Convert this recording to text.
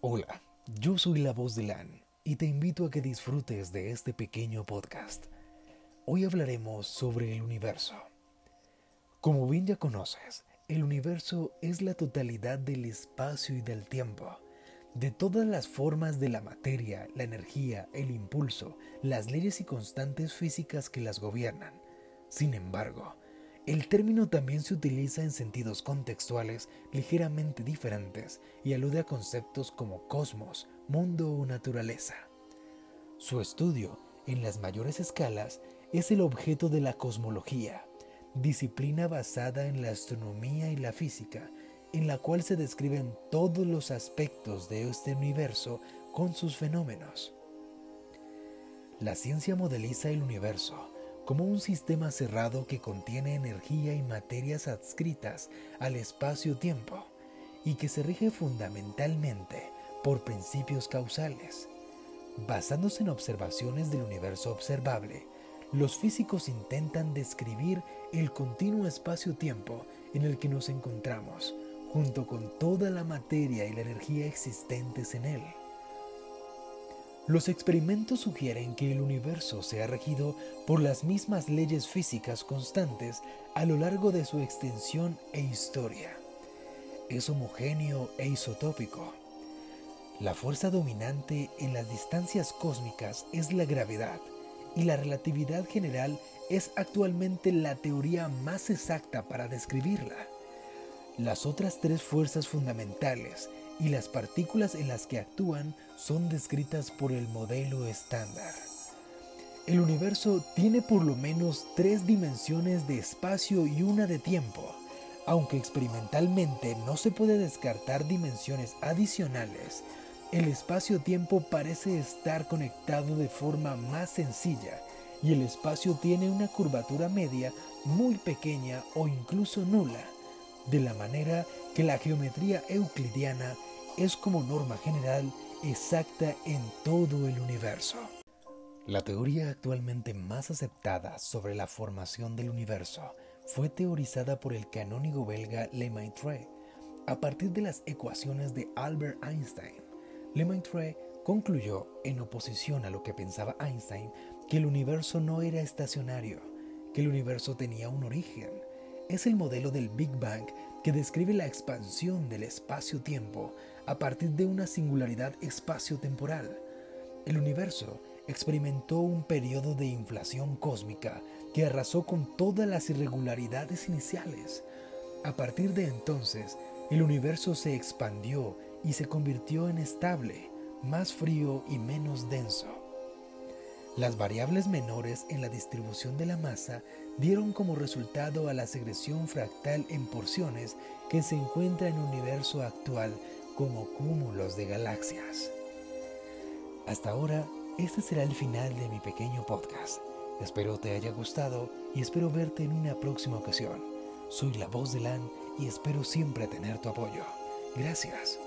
Hola, yo soy la voz de Lan y te invito a que disfrutes de este pequeño podcast. Hoy hablaremos sobre el universo. Como bien ya conoces, el universo es la totalidad del espacio y del tiempo, de todas las formas de la materia, la energía, el impulso, las leyes y constantes físicas que las gobiernan. Sin embargo, el término también se utiliza en sentidos contextuales ligeramente diferentes y alude a conceptos como cosmos, mundo o naturaleza. Su estudio, en las mayores escalas, es el objeto de la cosmología, disciplina basada en la astronomía y la física, en la cual se describen todos los aspectos de este universo con sus fenómenos. La ciencia modeliza el universo, como un sistema cerrado que contiene energía y materias adscritas al espacio-tiempo y que se rige fundamentalmente por principios causales. Basándose en observaciones del universo observable, los físicos intentan describir el continuo espacio-tiempo en el que nos encontramos, junto con toda la materia y la energía existentes en él. Los experimentos sugieren que el universo se ha regido por las mismas leyes físicas constantes a lo largo de su extensión e historia. Es homogéneo e isotópico. La fuerza dominante en las distancias cósmicas es la gravedad y la relatividad general es actualmente la teoría más exacta para describirla. Las otras tres fuerzas fundamentales y las partículas en las que actúan son descritas por el modelo estándar. El universo tiene por lo menos tres dimensiones de espacio y una de tiempo, aunque experimentalmente no se puede descartar dimensiones adicionales. El espacio-tiempo parece estar conectado de forma más sencilla y el espacio tiene una curvatura media muy pequeña o incluso nula, de la manera que la geometría euclidiana es como norma general exacta en todo el universo. La teoría actualmente más aceptada sobre la formación del universo fue teorizada por el canónigo belga Lemaitre a partir de las ecuaciones de Albert Einstein. Lemaitre concluyó, en oposición a lo que pensaba Einstein, que el universo no era estacionario, que el universo tenía un origen. Es el modelo del Big Bang que describe la expansión del espacio-tiempo a partir de una singularidad espacio-temporal. El universo experimentó un periodo de inflación cósmica que arrasó con todas las irregularidades iniciales. A partir de entonces, el universo se expandió y se convirtió en estable, más frío y menos denso. Las variables menores en la distribución de la masa dieron como resultado a la segresión fractal en porciones que se encuentra en el universo actual como cúmulos de galaxias. Hasta ahora, este será el final de mi pequeño podcast. Espero te haya gustado y espero verte en una próxima ocasión. Soy la voz de LAN y espero siempre tener tu apoyo. Gracias.